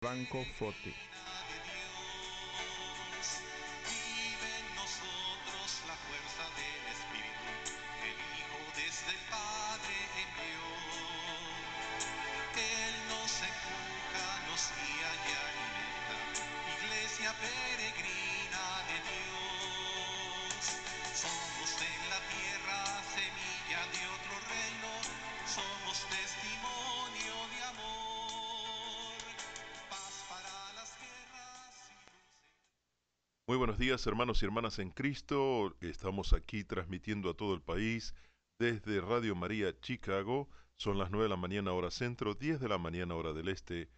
Franco Foti. Buenos días hermanos y hermanas en Cristo. Estamos aquí transmitiendo a todo el país desde Radio María Chicago. Son las 9 de la mañana hora centro, 10 de la mañana hora del este,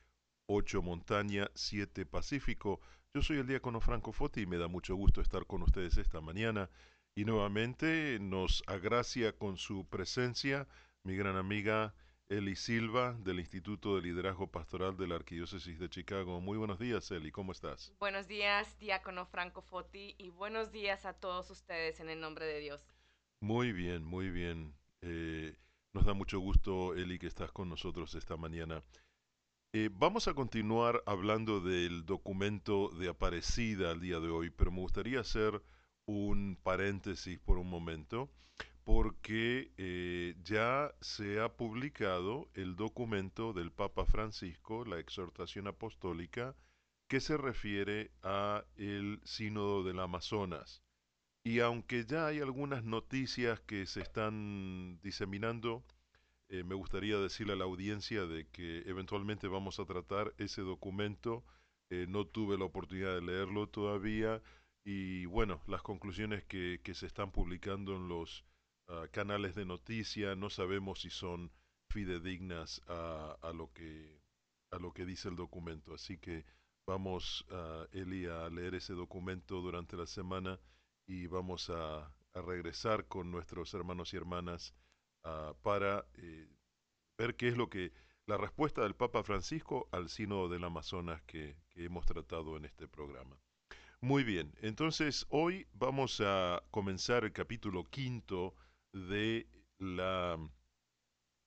8 montaña, 7 pacífico. Yo soy el diácono Franco Foti y me da mucho gusto estar con ustedes esta mañana. Y nuevamente nos agracia con su presencia mi gran amiga Eli Silva del Instituto de Liderazgo Pastoral de la Arquidiócesis de Chicago. Muy buenos días, Eli, ¿cómo estás? Buenos días, diácono Franco Foti, y buenos días a todos ustedes en el nombre de Dios. Muy bien, muy bien. Eh, nos da mucho gusto, Eli, que estás con nosotros esta mañana. Eh, vamos a continuar hablando del documento de Aparecida al día de hoy, pero me gustaría hacer un paréntesis por un momento porque eh, ya se ha publicado el documento del Papa Francisco, la exhortación apostólica, que se refiere a el sínodo del Amazonas. Y aunque ya hay algunas noticias que se están diseminando, eh, me gustaría decirle a la audiencia de que eventualmente vamos a tratar ese documento. Eh, no tuve la oportunidad de leerlo todavía y bueno, las conclusiones que, que se están publicando en los canales de noticia, no sabemos si son fidedignas a, lo que, a lo que dice el documento. Así que vamos, uh, Eli, a leer ese documento durante la semana y vamos a, regresar con nuestros hermanos y hermanas para eh, ver qué es lo que la respuesta del Papa Francisco al Sínodo del Amazonas que hemos tratado en este programa. Muy bien, entonces hoy vamos a comenzar el capítulo quinto de,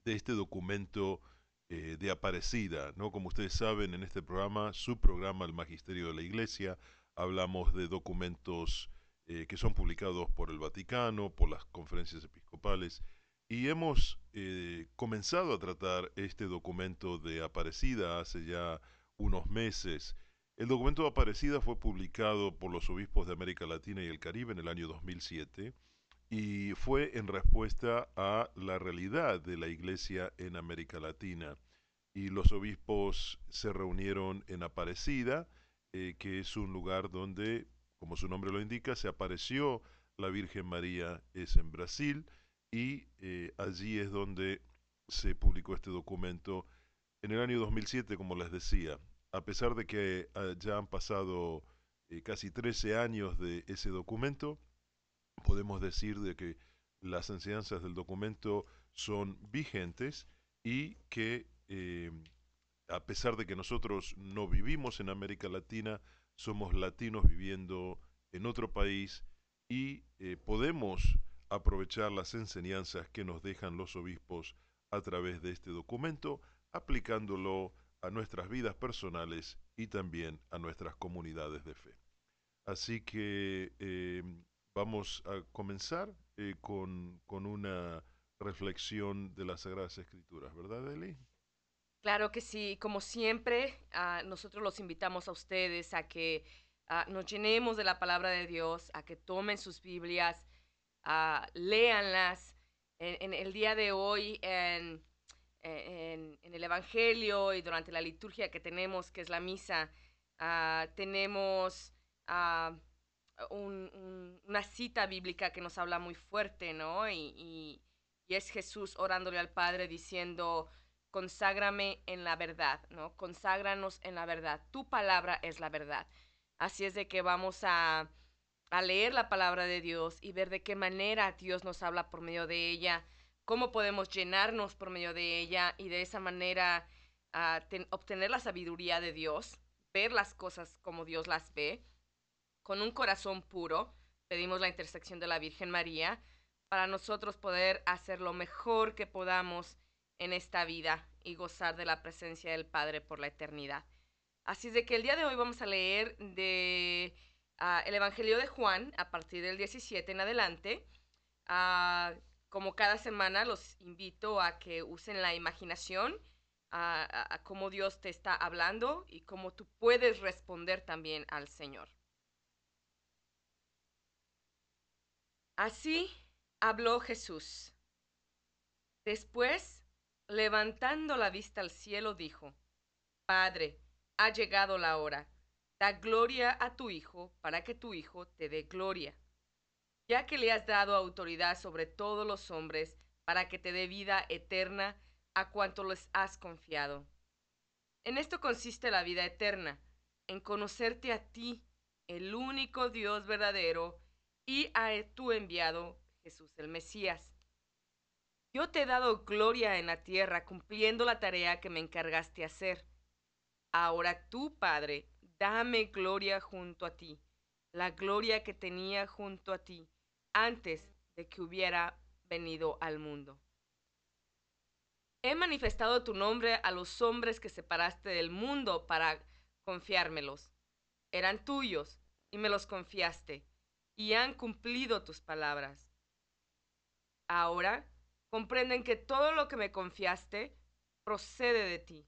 este documento eh, de Aparecida. ¿no? Como ustedes saben, en este programa, su programa, el Magisterio de la Iglesia, hablamos de documentos eh, que son publicados por el Vaticano, por las conferencias episcopales, y hemos eh, comenzado a tratar este documento de Aparecida hace ya unos meses. El documento de Aparecida fue publicado por los obispos de América Latina y el Caribe en el año 2007 y fue en respuesta a la realidad de la iglesia en América Latina. Y los obispos se reunieron en Aparecida, eh, que es un lugar donde, como su nombre lo indica, se apareció la Virgen María, es en Brasil, y eh, allí es donde se publicó este documento en el año 2007, como les decía. A pesar de que ah, ya han pasado eh, casi 13 años de ese documento, podemos decir de que las enseñanzas del documento son vigentes y que eh, a pesar de que nosotros no vivimos en América Latina, somos latinos viviendo en otro país y eh, podemos aprovechar las enseñanzas que nos dejan los obispos a través de este documento, aplicándolo a nuestras vidas personales y también a nuestras comunidades de fe. Así que eh, Vamos a comenzar eh, con, con, una reflexión de las Sagradas Escrituras, ¿verdad, Eli? Claro que sí, como siempre, uh, nosotros los invitamos a ustedes a que uh, nos llenemos de la palabra de Dios, a que tomen sus Biblias, uh, léanlas. En, el día de hoy, en, en, el Evangelio y durante la liturgia que tenemos, que es la misa, tenemos un, una cita bíblica que nos habla muy fuerte, ¿no? Y, y, es Jesús orándole al Padre diciendo, conságrame en la verdad, ¿no? Conságranos en la verdad. Tu palabra es la verdad. Así es de que vamos a, a leer la palabra de Dios y ver de qué manera Dios nos habla por medio de ella, cómo podemos llenarnos por medio de ella y de esa manera ten, obtener la sabiduría de Dios, ver las cosas como Dios las ve con un corazón puro, pedimos la intersección de la Virgen María para nosotros poder hacer lo mejor que podamos en esta vida y gozar de la presencia del Padre por la eternidad. Así de que el día de hoy vamos a leer de ah, el Evangelio de Juan a partir del 17 en adelante. Ah, como cada semana los invito a que usen la imaginación, a cómo Dios te está hablando y cómo tú puedes responder también al Señor. Así habló Jesús. Después, levantando la vista al cielo, dijo, Padre, ha llegado la hora. Da gloria a tu Hijo para que tu Hijo te dé gloria, ya que le has dado autoridad sobre todos los hombres para que te dé vida eterna a cuanto les has confiado. En esto consiste la vida eterna, en conocerte a ti, el único Dios verdadero, y a tu enviado, Jesús el Mesías. Yo te he dado gloria en la tierra, cumpliendo la tarea que me encargaste hacer. Ahora tú, Padre, dame gloria junto a ti, la gloria que tenía junto a ti antes de que hubiera venido al mundo. He manifestado tu nombre a los hombres que separaste del mundo para confiármelos. Eran tuyos y me los confiaste, y han cumplido tus palabras. Ahora comprenden que todo lo que me confiaste procede de ti.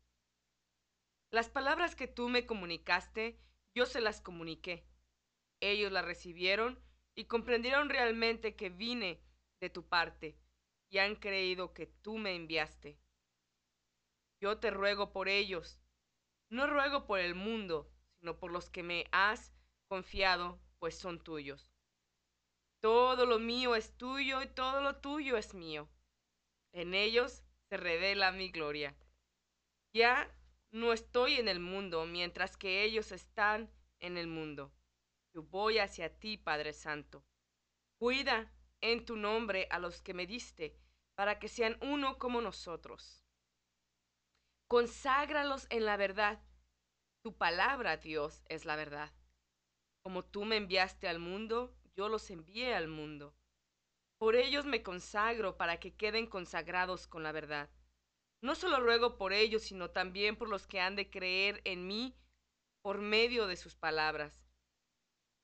Las palabras que tú me comunicaste, yo se las comuniqué. Ellos las recibieron y comprendieron realmente que vine de tu parte y han creído que tú me enviaste. Yo te ruego por ellos. No ruego por el mundo, sino por los que me has confiado, pues son tuyos. Todo lo mío es tuyo y todo lo tuyo es mío. En ellos se revela mi gloria. Ya no estoy en el mundo mientras que ellos están en el mundo. Yo voy hacia ti, Padre Santo. Cuida en tu nombre a los que me diste, para que sean uno como nosotros. Conságralos en la verdad. Tu palabra, Dios, es la verdad. Como tú me enviaste al mundo, yo los envié al mundo. Por ellos me consagro para que queden consagrados con la verdad. No solo ruego por ellos, sino también por los que han de creer en mí por medio de sus palabras.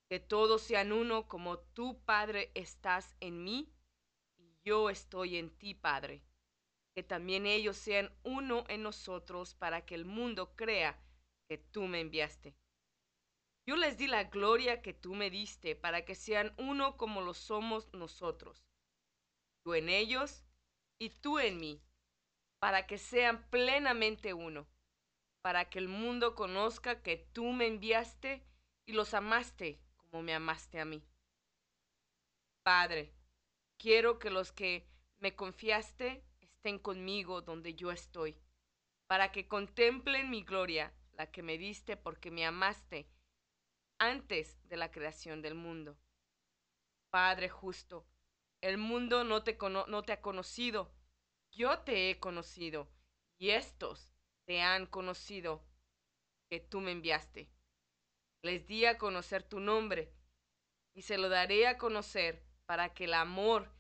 Que todos sean uno como tú, Padre, estás en mí y yo estoy en ti, Padre. Que también ellos sean uno en nosotros para que el mundo crea que tú me enviaste. Yo les di la gloria que tú me diste para que sean uno como lo somos nosotros. Tú en ellos y tú en mí para que sean plenamente uno, para que el mundo conozca que tú me enviaste y los amaste como me amaste a mí. Padre, quiero que los que me confiaste estén conmigo donde yo estoy, para que contemplen mi gloria, la que me diste porque me amaste antes de la creación del mundo. Padre justo, el mundo no te, no te ha conocido, yo te he conocido y estos te han conocido que tú me enviaste. Les di a conocer tu nombre y se lo daré a conocer para que el amor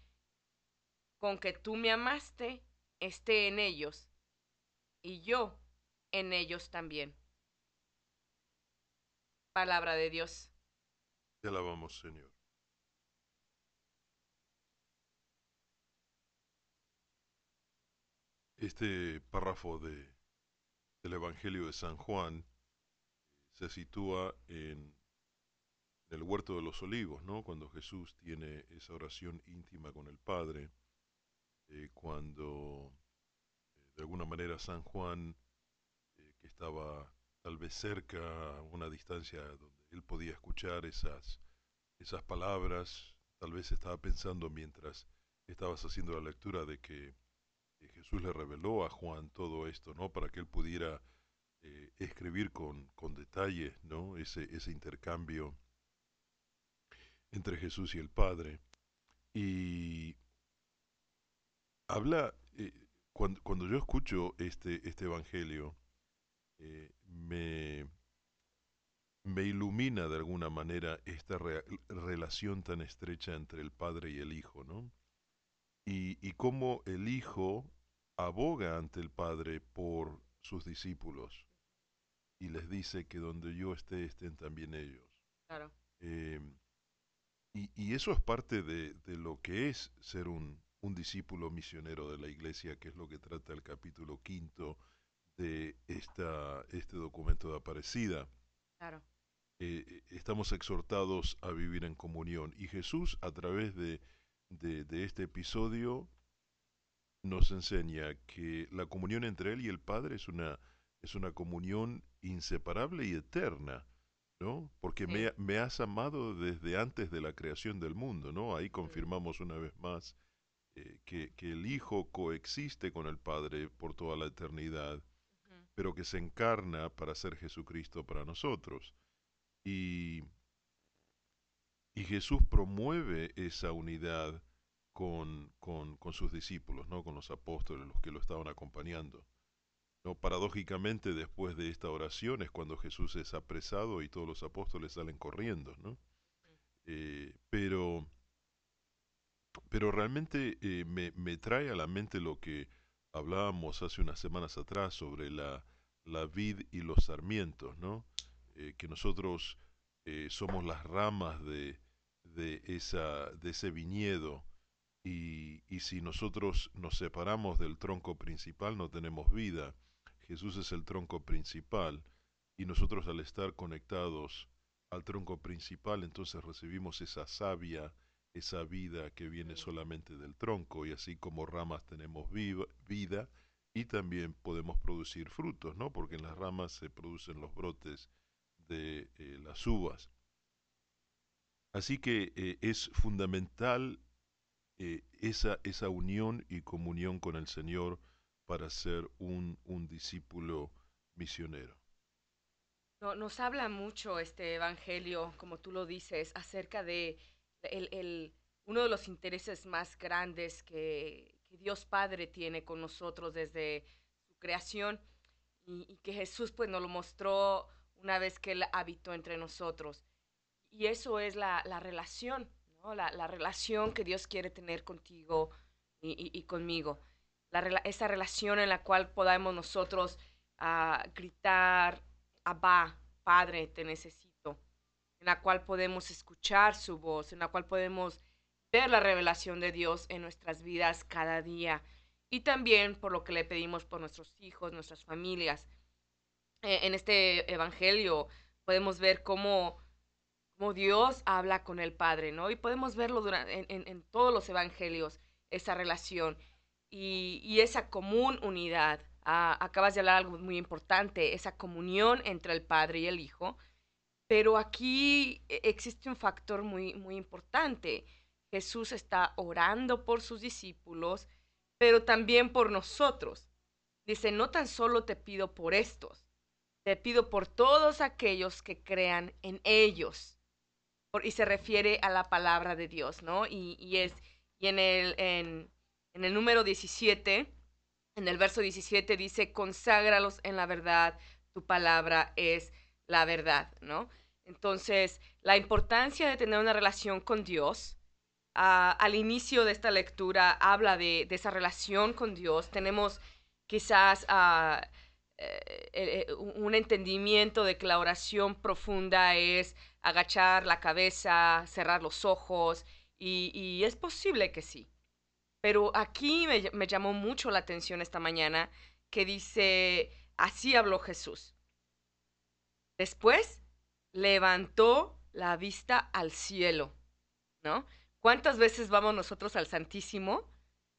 con que tú me amaste esté en ellos y yo en ellos también. Palabra de Dios. Te alabamos, Señor. Este párrafo de, del Evangelio de San Juan se sitúa en el huerto de los olivos, ¿no? Cuando Jesús tiene esa oración íntima con el Padre, eh, cuando eh, de alguna manera San Juan, eh, que estaba tal vez cerca, a una distancia donde él podía escuchar esas, esas palabras, tal vez estaba pensando mientras estabas haciendo la lectura de que Jesús le reveló a Juan todo esto, ¿no? Para que él pudiera eh, escribir con, con detalle, ¿no? Ese, ese intercambio entre Jesús y el Padre. Y habla, eh, cuando, cuando, yo escucho este, este Evangelio, eh, me, me ilumina de alguna manera esta relación tan estrecha entre el Padre y el Hijo, ¿no? y, y cómo el Hijo aboga ante el Padre por sus discípulos. y les dice que donde yo esté estén también ellos. Claro. Eh, y, y, eso es parte de, de lo que es ser un, un, discípulo misionero de la iglesia, que es lo que trata el capítulo quinto de esta, este documento de Aparecida. Claro. Eh, estamos exhortados a vivir en comunión y Jesús a través de, de, de este episodio nos enseña que la comunión entre Él y el Padre es una, es una comunión inseparable y eterna, ¿no? Porque Sí. me, me has amado desde antes de la creación del mundo, ¿no? Ahí confirmamos una vez más eh, que, que el Hijo coexiste con el Padre por toda la eternidad. Pero que se encarna para ser Jesucristo para nosotros. Y, y Jesús promueve esa unidad con, con, con sus discípulos, ¿no? con los apóstoles, los que lo estaban acompañando. No, paradójicamente, después de esta oración es cuando Jesús es apresado y todos los apóstoles salen corriendo, ¿no? Eh, pero, pero realmente eh, me, me trae a la mente lo que hablábamos hace unas semanas atrás sobre la, la vid y los sarmientos, ¿no? Eh, que nosotros eh, somos las ramas de, de, esa, de ese viñedo y, y si nosotros nos separamos del tronco principal no tenemos vida. Jesús es el tronco principal y nosotros al estar conectados al tronco principal entonces recibimos esa savia, esa vida que viene solamente del tronco y así como ramas tenemos vida y también podemos producir frutos, ¿no? Porque en las ramas se producen los brotes de eh, las uvas. Así que eh, es fundamental eh, esa, esa unión y comunión con el Señor para ser un, un discípulo misionero. No- nos habla mucho este evangelio, como tú lo dices, acerca de el, el- uno de los intereses más grandes que, Dios Padre tiene con nosotros desde su creación y, que Jesús pues nos lo mostró una vez que Él habitó entre nosotros. Y eso es la, la relación, ¿no? la, la relación que Dios quiere tener contigo y, y- conmigo. La, esa relación en la cual podamos nosotros ah, gritar, Abba, Padre, te necesito, en la cual podemos escuchar su voz, en la cual podemos ver la revelación de Dios en nuestras vidas cada día y también por lo que le pedimos por nuestros hijos, nuestras familias. Eh, en este evangelio podemos ver cómo, cómo Dios habla con el Padre, ¿no? Y podemos verlo en, todos los evangelios, esa relación y, y esa común unidad. Ah, acabas de hablar algo muy importante, esa comunión entre el Padre y el Hijo. Pero aquí eh, existe un factor muy, muy importante. Jesús está orando por sus discípulos, pero también por nosotros. Dice, no tan solo te pido por estos, te pido por todos aquellos que crean en ellos. Y se refiere a la palabra de Dios, ¿no? Y, y es, y en el, en, en el número 17, en el verso 17 dice, conságralos en la verdad, tu palabra es la verdad, ¿no? Entonces, la importancia de tener una relación con Dios, ah, al inicio de esta lectura habla de, esa relación con Dios. Tenemos quizás ah, eh, eh, un entendimiento de que la oración profunda es agachar la cabeza, cerrar los ojos, y, es posible que sí. Pero aquí me llamó mucho la atención esta mañana que dice, así habló Jesús. Después levantó la vista al cielo, ¿no? ¿Cuántas veces vamos nosotros al Santísimo?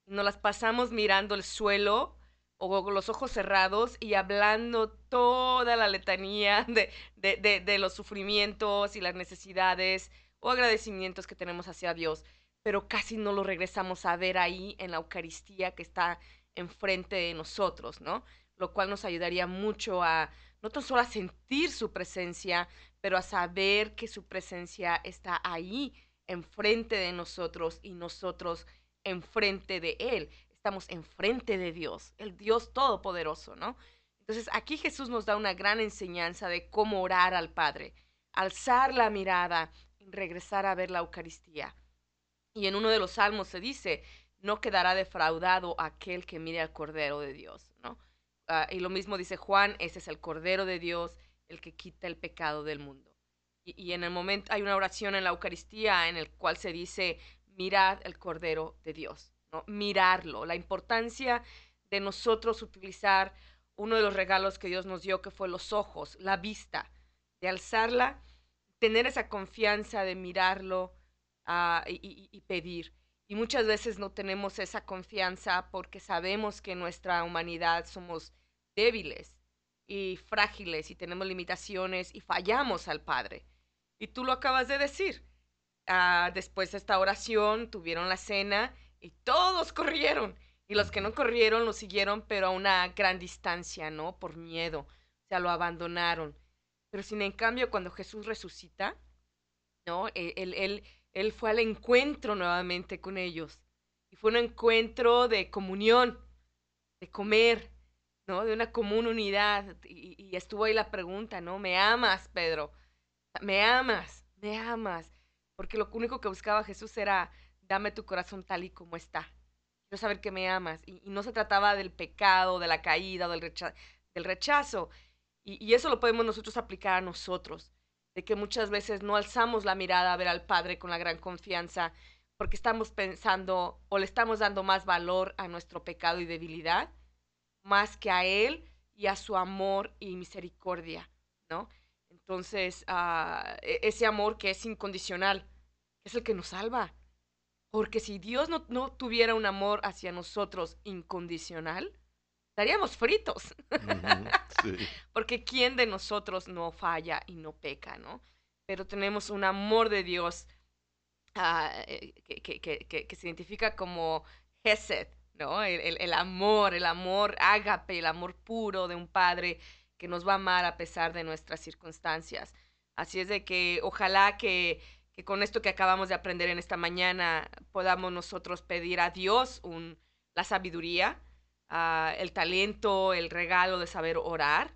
Nos las pasamos mirando el suelo o con los ojos cerrados y hablando toda la letanía de, de, de, de los sufrimientos y las necesidades o agradecimientos que tenemos hacia Dios, pero casi no lo regresamos a ver ahí en la Eucaristía que está enfrente de nosotros, ¿no? Lo cual nos ayudaría mucho a no tan solo a sentir su presencia, pero a saber que su presencia está ahí enfrente de nosotros y nosotros enfrente de Él. Estamos enfrente de Dios, el Dios Todopoderoso, ¿no? Entonces aquí Jesús nos da una gran enseñanza de cómo orar al Padre, alzar la mirada y regresar a ver la Eucaristía. Y en uno de los salmos se dice, no quedará defraudado aquel que mire al Cordero de Dios. Uh, y lo mismo dice Juan, ese es el Cordero de Dios el que quita el pecado del mundo. Y, en el momento hay una oración en la Eucaristía en el cual se dice, mirad el Cordero de Dios, ¿no? Mirarlo, la importancia de nosotros utilizar uno de los regalos que Dios nos dio, que fue los ojos, la vista, de alzarla, tener esa confianza de mirarlo ah, y, pedir. Y muchas veces no tenemos esa confianza porque sabemos que en nuestra humanidad somos débiles y frágiles y tenemos limitaciones y fallamos al Padre. Y tú lo acabas de decir. Ah, después de esta oración tuvieron la cena y todos corrieron. Y los que no corrieron lo siguieron, pero a una gran distancia, ¿no? Por miedo. O sea, lo abandonaron. Pero sin en cambio, cuando Jesús resucita, ¿no? E, él, él, él fue al encuentro nuevamente con ellos. Y fue un encuentro de comunión, de comer, ¿no? De una común unidad. Y, estuvo ahí la pregunta, ¿no? ¿Me amas, Pedro? Me amas, me amas. Porque lo único que buscaba Jesús era, dame tu corazón tal y como está. Quiero saber que me amas. Y, no se trataba del pecado, de la caída, del, del rechazo. Y, eso lo podemos nosotros aplicar a nosotros, de que muchas veces no alzamos la mirada a ver al Padre con la gran confianza, porque estamos pensando o le estamos dando más valor a nuestro pecado y debilidad, más que a Él y a su amor y misericordia, ¿no? Entonces, ah, e, ese amor que es incondicional, es el que nos salva. Porque si Dios no, no tuviera un amor hacia nosotros incondicional, estaríamos fritos. Porque ¿quién de nosotros no falla y no peca, no? Pero tenemos un amor de Dios ah, eh, que, que, que, se identifica como Hesed, ¿no? El, el, amor, el amor ágape, el amor puro de un padre que nos va a amar a pesar de nuestras circunstancias. Así es de que ojalá que, con esto que acabamos de aprender en esta mañana podamos nosotros pedir a Dios un, la sabiduría, Ah, el talento, el regalo de saber orar,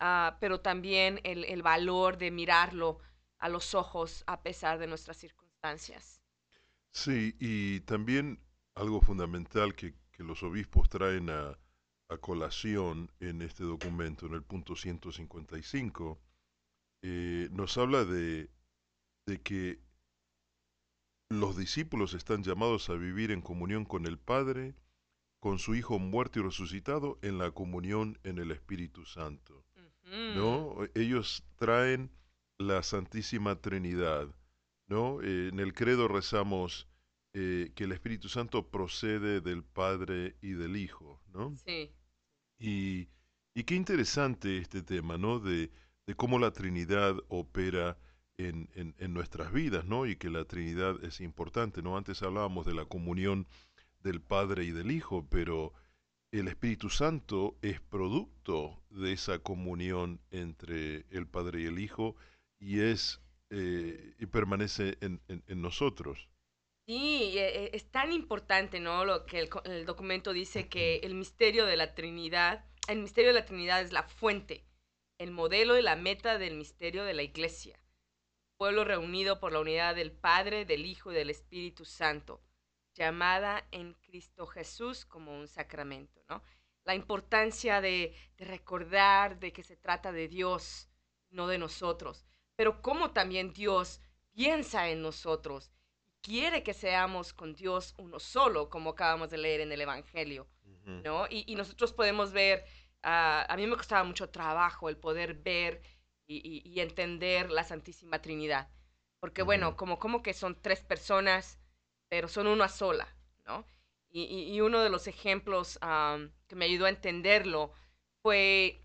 ah, pero también el, valor de mirarlo a los ojos a pesar de nuestras circunstancias. Sí, y también algo fundamental que, los obispos traen a, colación en este documento, en el punto 155, eh, nos habla de, de que los discípulos están llamados a vivir en comunión con el Padre, con su Hijo muerto y resucitado en la comunión en el Espíritu Santo. ¿No? Ellos traen la Santísima Trinidad. ¿no? Eh, en el credo rezamos eh, que el Espíritu Santo procede del Padre y del Hijo. ¿no? Sí. Y, y qué interesante este tema, ¿no? De, de cómo la Trinidad opera en, en, en, nuestras vidas, ¿no? Y que la Trinidad es importante, ¿no? Antes hablábamos de la comunión del Padre y del Hijo, pero el Espíritu Santo es producto de esa comunión entre el Padre y el Hijo y es eh, y permanece en, nosotros. Sí, e, e, es tan importante, ¿no? Lo que el, el, documento dice que el misterio de la Trinidad, el misterio de la Trinidad es la fuente, el modelo y la meta del misterio de la Iglesia. Pueblo reunido por la unidad del Padre, del Hijo y del Espíritu Santo llamada en Cristo Jesús como un sacramento, ¿no? La importancia de, recordar de que se trata de Dios, no de nosotros, pero cómo también Dios piensa en nosotros quiere que seamos con Dios uno solo, como acabamos de leer en el Evangelio, ¿no? Y, nosotros podemos ver, ah, a mí me costaba mucho trabajo el poder ver y, entender la Santísima Trinidad, porque bueno, como, como que son tres personas, pero son una sola, ¿no? Y, uno de los ejemplos que me ayudó a entenderlo fue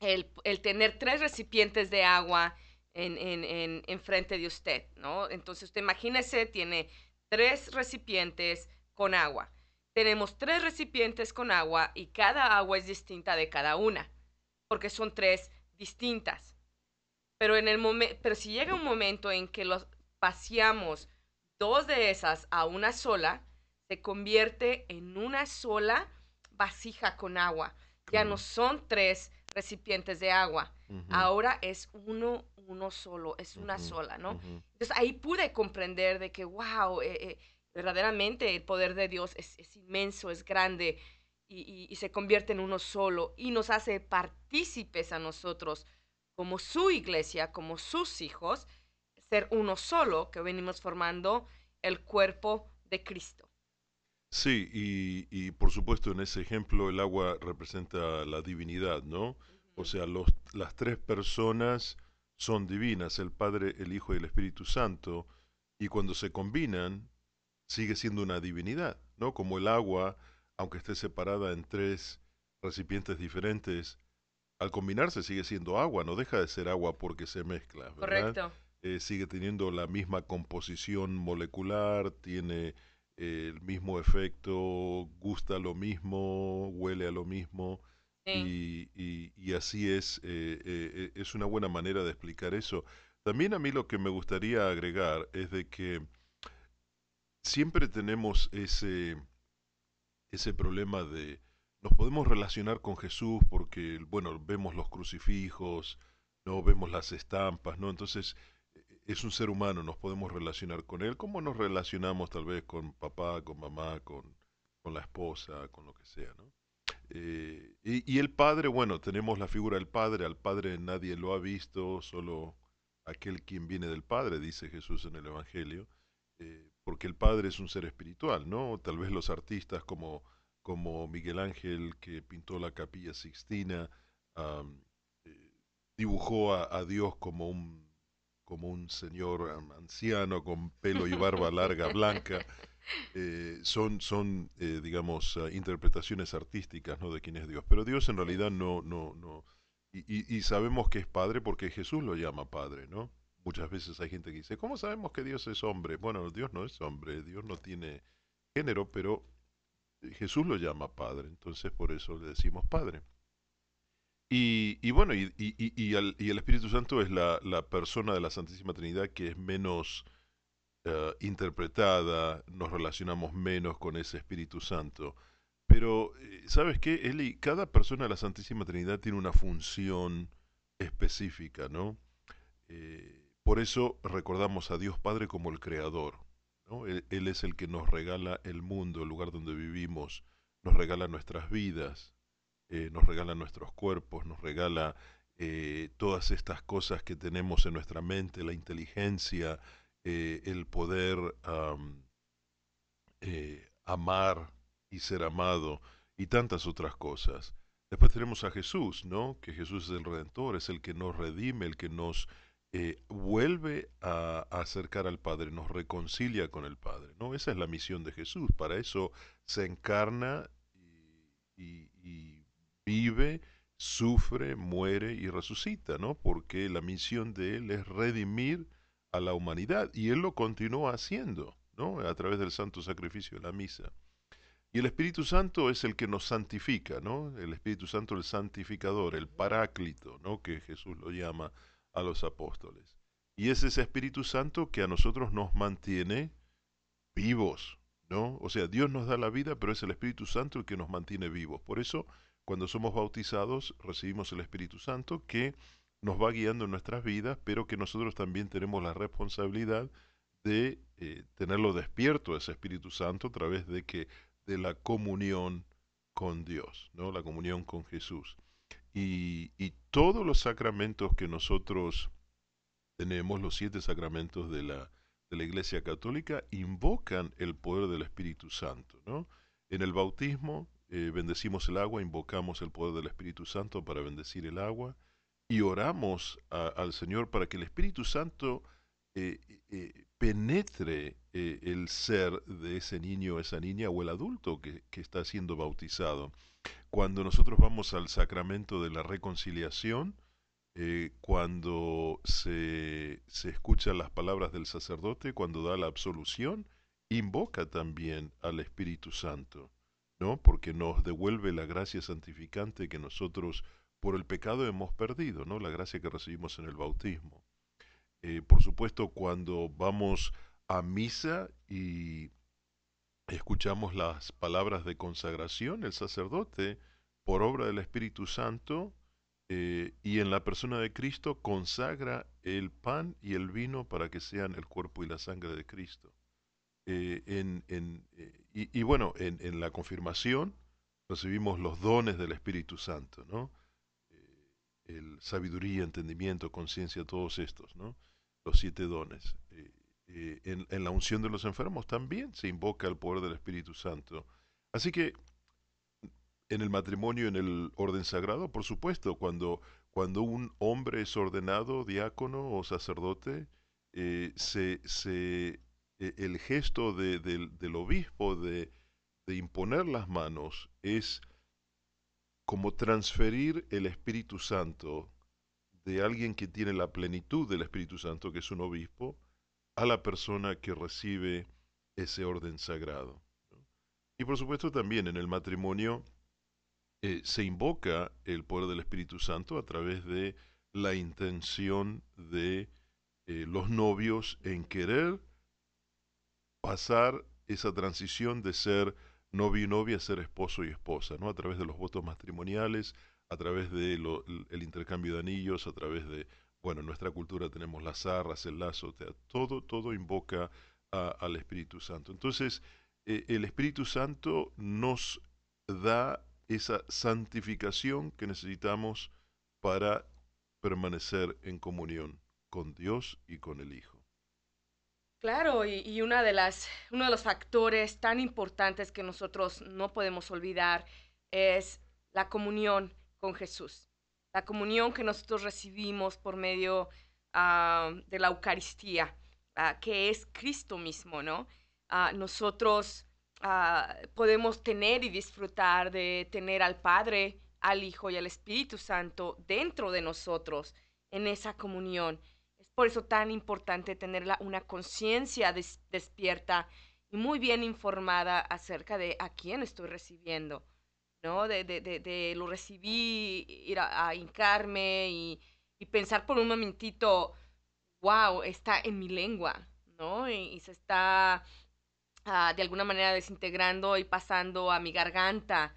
el, tener tres recipientes de agua en, en, en, frente de usted, ¿no? Entonces usted imagínese, tiene tres recipientes con agua. Tenemos tres recipientes con agua y cada agua es distinta de cada una, porque son tres distintas. Pero, en el pero si llega un momento en que los vaciamos dos de esas a una sola, se convierte en una sola vasija con agua. Ya no son tres recipientes de agua. Ahora es uno, uno solo, es una sola, ¿no? Entonces ahí pude comprender de que, wow, eh, eh, verdaderamente el poder de Dios es, inmenso, es grande y, se convierte en uno solo y nos hace partícipes a nosotros como su iglesia, como sus hijos, ser uno solo, que venimos formando el cuerpo de Cristo. Sí, y, por supuesto en ese ejemplo el agua representa la divinidad, ¿no? O sea, los, las tres personas son divinas, el Padre, el Hijo y el Espíritu Santo, y cuando se combinan, sigue siendo una divinidad, ¿no? Como el agua, aunque esté separada en tres recipientes diferentes, al combinarse sigue siendo agua, no deja de ser agua porque se mezcla, ¿verdad? Correcto. Eh, sigue teniendo la misma composición molecular, tiene eh, el mismo efecto, gusta lo mismo, huele a lo mismo. Y, así es, eh, es una buena manera de explicar eso. También a mí lo que me gustaría agregar es de que siempre tenemos ese, ese problema de, nos podemos relacionar con Jesús porque, bueno, vemos los crucifijos, no vemos las estampas, ¿no? Entonces, es un ser humano, nos podemos relacionar con él, como nos relacionamos tal vez con papá, con mamá, con, con la esposa, con lo que sea, ¿no? Eh, y, el padre, bueno, tenemos la figura del padre, al padre nadie lo ha visto, solo aquel quien viene del padre, dice Jesús en el Evangelio, eh, porque el padre es un ser espiritual, ¿no? Tal vez los artistas como, como Miguel Ángel, que pintó la capilla Sixtina, eh, dibujó a Dios como un como un señor anciano con pelo y barba larga blanca. Eh, son, son eh, digamos, ah, interpretaciones artísticas ¿no? de quién es Dios. Pero Dios en realidad no, no, no. Y, y, sabemos que es Padre porque Jesús lo llama Padre, ¿no? Muchas veces hay gente que dice, ¿cómo sabemos que Dios es hombre? Bueno, Dios no es hombre, Dios no tiene género, pero Jesús lo llama Padre, entonces por eso le decimos Padre. Y, bueno, y, y, el, Espíritu Santo es la, persona de la Santísima Trinidad que es menos eh, interpretada, nos relacionamos menos con ese Espíritu Santo. Pero, eh, ¿sabes qué, Eli? Cada persona de la Santísima Trinidad tiene una función específica, ¿no? Eh, por eso recordamos a Dios Padre como el Creador. ¿no? él es el que nos regala el mundo, el lugar donde vivimos, nos regala nuestras vidas, nos regala nuestros cuerpos, nos regala todas estas cosas que tenemos en nuestra mente, la inteligencia, eh, el poder amar y ser amado y tantas otras cosas. Después tenemos a Jesús, ¿no? Que Jesús es el Redentor, es el que nos redime, el que nos vuelve a, acercar al Padre, nos reconcilia con el Padre, ¿no? Esa es la misión de Jesús, para eso se encarna y vive, sufre, muere y resucita, ¿no? Porque la misión de Él es redimir a la humanidad y Él lo continúa haciendo, ¿no? A través del santo sacrificio de la misa. Y el Espíritu Santo es el que nos santifica, ¿no? El Espíritu Santo, el santificador, el paráclito, ¿no? Que Jesús lo llama a los apóstoles. Y es ese Espíritu Santo que a nosotros nos mantiene vivos, ¿no? O sea, Dios nos da la vida, pero es el Espíritu Santo el que nos mantiene vivos. Por eso cuando somos bautizados recibimos el Espíritu Santo que nos va guiando en nuestras vidas, pero que nosotros también tenemos la responsabilidad de eh, tenerlo despierto ese Espíritu Santo a través de que de la comunión con Dios, ¿no? La comunión con Jesús. Y, todos los sacramentos que nosotros tenemos, los siete sacramentos de la, de la Iglesia Católica, invocan el poder del Espíritu Santo, ¿no? En el bautismo eh, bendecimos el agua, invocamos el poder del Espíritu Santo para bendecir el agua y oramos al Señor para que el Espíritu Santo eh, eh, penetre el ser de ese niño, esa niña o el adulto que, que está siendo bautizado. Cuando nosotros vamos al sacramento de la reconciliación, cuando se, se, escuchan las palabras del sacerdote, cuando da la absolución, invoca también al Espíritu Santo. ¿no? Porque nos devuelve la gracia santificante que nosotros por el pecado hemos perdido, ¿no? La gracia que recibimos en el bautismo. Eh, por supuesto, cuando vamos a misa y escuchamos las palabras de consagración, el sacerdote, por obra del Espíritu Santo eh, y en la persona de Cristo, consagra el pan y el vino para que sean el cuerpo y la sangre de Cristo. Eh, y, bueno, en, en, la confirmación recibimos los dones del Espíritu Santo, ¿no? Sabiduría, entendimiento, conciencia, todos estos, ¿no? Los siete dones. Eh, eh, en, la unción de los enfermos también se invoca el poder del Espíritu Santo. Así que en el matrimonio, en el orden sagrado, por supuesto, cuando, cuando un hombre es ordenado diácono o sacerdote, eh, e, el gesto de, del obispo de imponer las manos es como transferir el Espíritu Santo de alguien que tiene la plenitud del Espíritu Santo, que es un obispo, a la persona que recibe ese orden sagrado. Y por supuesto también en el matrimonio eh, se invoca el poder del Espíritu Santo a través de la intención de eh, los novios en querer pasar esa transición de ser novio y novia ser esposo y esposa, ¿no? A través de los votos matrimoniales, a través del el intercambio de anillos, a través de, bueno, en nuestra cultura tenemos las arras, el lazo, todo, todo invoca al Espíritu Santo. Entonces, eh, el Espíritu Santo nos da esa santificación que necesitamos para permanecer en comunión con Dios y con el Hijo. Claro, y, una de las, uno de los factores tan importantes que nosotros no podemos olvidar es la comunión con Jesús. La comunión que nosotros recibimos por medio ah, de la Eucaristía, ah, que es Cristo mismo, ¿no? Ah, nosotros podemos tener y disfrutar de tener al Padre, al Hijo y al Espíritu Santo dentro de nosotros en esa comunión. Por eso tan importante tener una conciencia despierta y muy bien informada acerca de a quién estoy recibiendo, ¿no? De, de, de, lo recibí, ir a, hincarme y, y, pensar por un momentito, wow, está en mi lengua, ¿no? y se está Ah, de alguna manera desintegrando y pasando a mi garganta.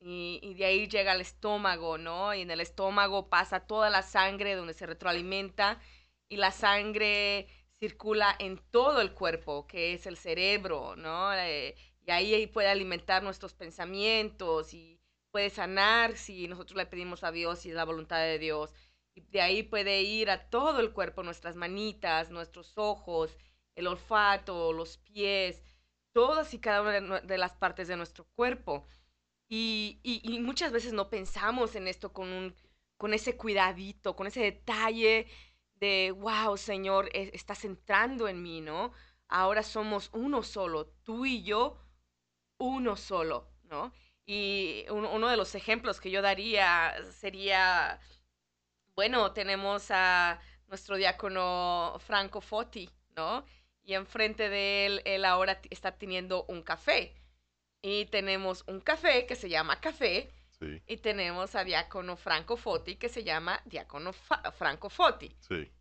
Y, de ahí llega al estómago, ¿no? Y en el estómago pasa toda la sangre donde se retroalimenta y la sangre circula en todo el cuerpo, que es el cerebro, ¿no? Eh, y ahí puede alimentar nuestros pensamientos y puede sanar si nosotros le pedimos a Dios y es la voluntad de Dios. Y de ahí puede ir a todo el cuerpo, nuestras manitas, nuestros ojos, el olfato, los pies, todas y cada una de las partes de nuestro cuerpo. Y, muchas veces no pensamos en esto con, un, con ese cuidadito, con ese detalle de, wow, Señor, e, estás entrando en mí, ¿no? Ahora somos uno solo, tú y yo, uno solo, ¿no? Y uno de los ejemplos que yo daría sería, bueno, tenemos a nuestro diácono Franco Foti, ¿no? y enfrente de él, él ahora está teniendo un café. Y tenemos un café que se llama café. Y tenemos a Diácono Franco Foti que se llama Diácono Franco Foti.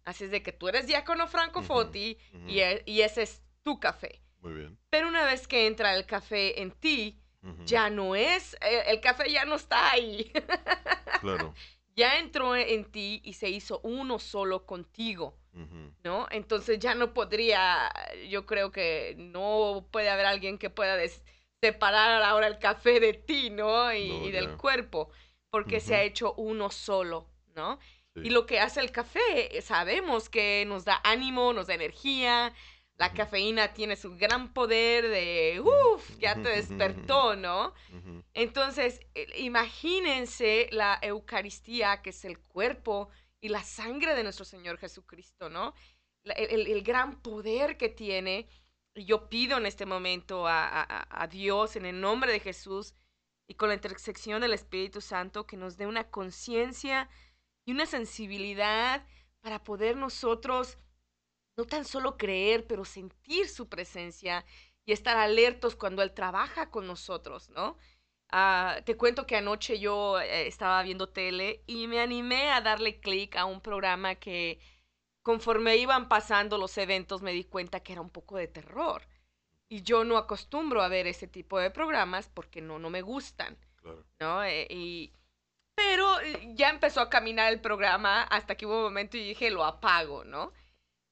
Así es de que tú eres Diácono Franco Foti y, e, y, ese es tu café. Muy bien. Pero una vez que entra el café en ti, ya no es, el, el, café ya no está ahí. claro. Ya entró en ti y se hizo uno solo contigo. ¿no? Entonces ya no podría, yo creo que no puede haber alguien que pueda separar ahora el café de ti, ¿no? Y, del cuerpo, porque se ha hecho uno solo, ¿no? Y lo que hace el café, sabemos que nos da ánimo, nos da energía, la cafeína tiene su gran poder de, uff, ya te despertó, ¿no? Entonces, eh, imagínense la Eucaristía, que es el cuerpo y la sangre de nuestro Señor Jesucristo, ¿no? El, gran poder que tiene. Yo pido en este momento a, Dios, en el nombre de Jesús, y con la intersección del Espíritu Santo, que nos dé una conciencia y una sensibilidad para poder nosotros no tan solo creer, pero sentir su presencia y estar alertos cuando Él trabaja con nosotros, ¿no? Ah, te cuento que anoche yo eh, estaba viendo tele y me animé a darle clic a un programa que conforme iban pasando los eventos me di cuenta que era un poco de terror. Y yo no acostumbro a ver ese tipo de programas porque no, no me gustan. ¿no? Eh, y, pero eh, ya empezó a caminar el programa hasta que hubo un momento y dije, lo apago, ¿no?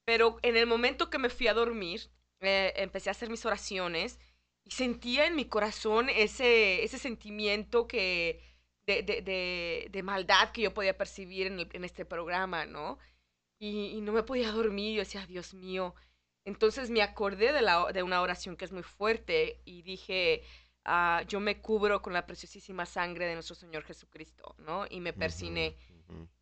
Pero en el momento que me fui a dormir, empecé a hacer mis oraciones y sentía en mi corazón ese, ese sentimiento que de, maldad que yo podía percibir en, este programa, ¿no? Y, no me podía dormir, yo decía, Dios mío. Entonces me acordé de, la, de una oración que es muy fuerte y dije, ah, yo me cubro con la preciosísima sangre de nuestro Señor Jesucristo, ¿no? Y me persiné.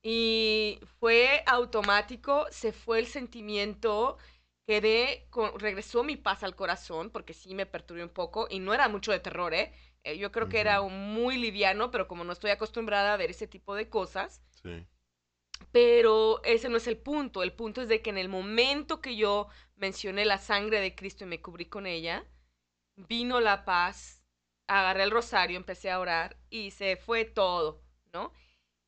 Y fue automático, se fue el sentimiento, quedé, con, regresó mi paz al corazón, porque sí me perturbé un poco, y no era mucho de terror, ¿eh? eh yo creo que era muy liviano, pero como no estoy acostumbrada a ver ese tipo de cosas. Sí. Pero ese no es el punto. El punto es de que en el momento que yo mencioné la sangre de Cristo y me cubrí con ella, vino la paz, agarré el rosario, empecé a orar y se fue todo, ¿no?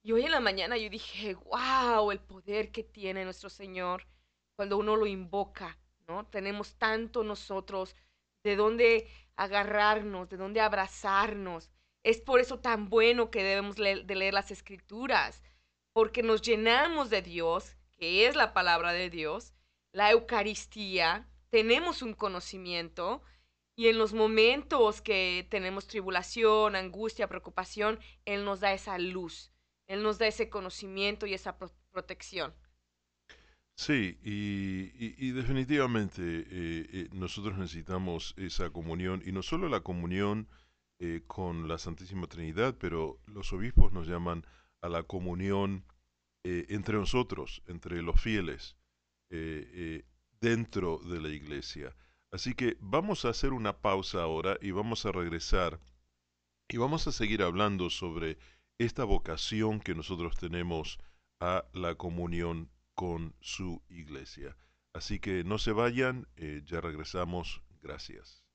Y hoy en la mañana yo dije, wow, el poder que tiene nuestro Señor cuando uno lo invoca, ¿no? Tenemos tanto nosotros de dónde agarrarnos, de dónde abrazarnos. Es por eso tan bueno que debemos de leer las escrituras, porque nos llenamos de Dios, que es la palabra de Dios, la Eucaristía, tenemos un conocimiento y en los momentos que tenemos tribulación, angustia, preocupación, Él nos da esa luz él nos da ese conocimiento y esa protección. Sí, y, definitivamente eh, eh, nosotros necesitamos esa comunión, y no solo la comunión eh, con la Santísima Trinidad, pero los obispos nos llaman a la comunión entre nosotros, entre los fieles, dentro de la iglesia. Así que vamos a hacer una pausa ahora y vamos a regresar y vamos a seguir hablando sobre esta vocación que nosotros tenemos a la comunión con su iglesia. Así que no se vayan, eh, ya regresamos. Gracias.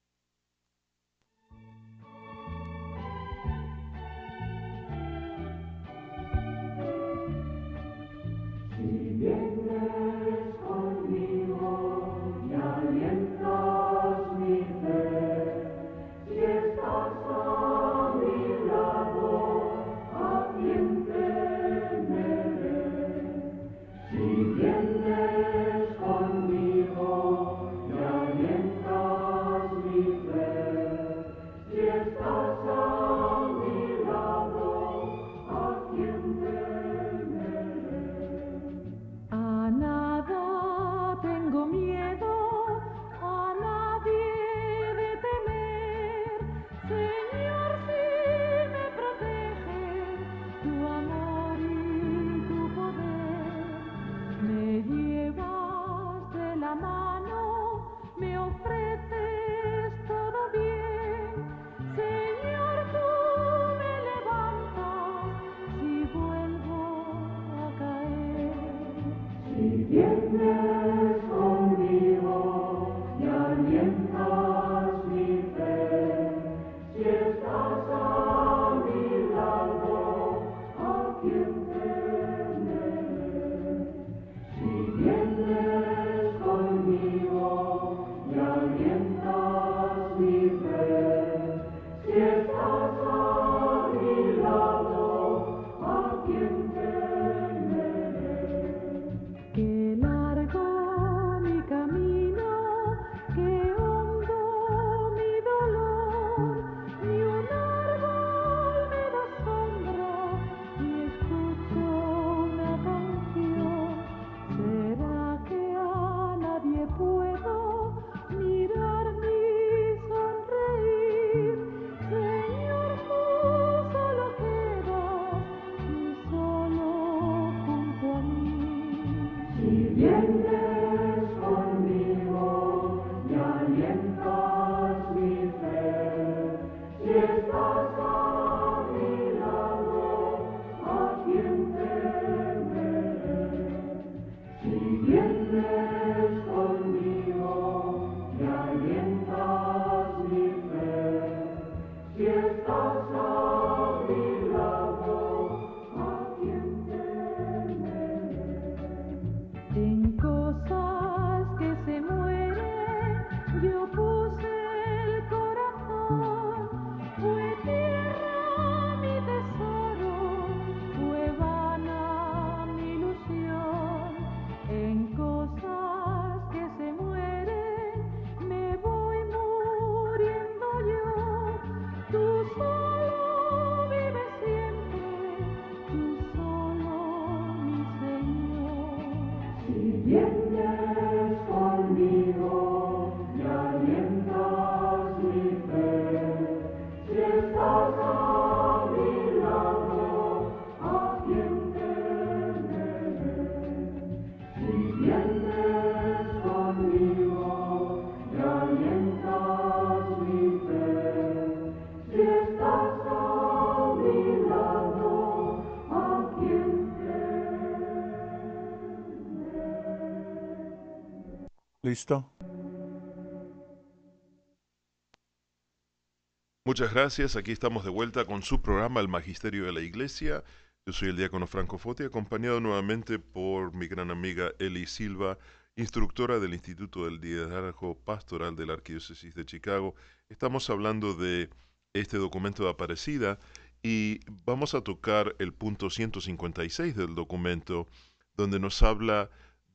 Muchas gracias. Aquí estamos de vuelta con su programa El Magisterio de la Iglesia. Yo soy el diácono Franco Foti, acompañado nuevamente por mi gran amiga Eli Silva, instructora del Instituto del Liderazgo Pastoral de la Arquidiócesis de Chicago. Estamos hablando de este documento de Aparecida y vamos a tocar el punto 156 del documento, donde nos habla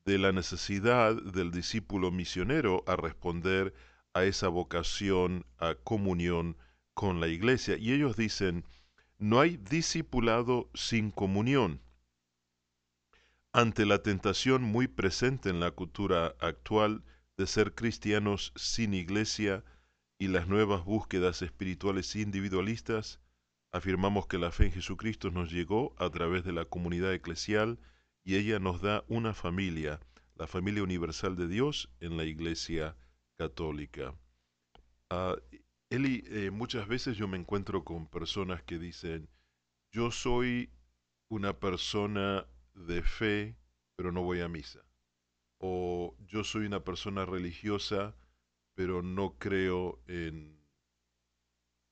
de la necesidad del discípulo misionero a responder a esa vocación a comunión con la iglesia. Y ellos dicen, no hay discipulado sin comunión. Ante la tentación muy presente en la cultura actual de ser cristianos sin iglesia y las nuevas búsquedas espirituales individualistas, afirmamos que la fe en Jesucristo nos llegó a través de la comunidad eclesial y ella nos da una familia, la familia universal de Dios en la Iglesia Católica. Uh, Eli, eh, muchas veces yo me encuentro con personas que dicen, yo soy una persona de fe, pero no voy a misa. O yo soy una persona religiosa, pero no creo en,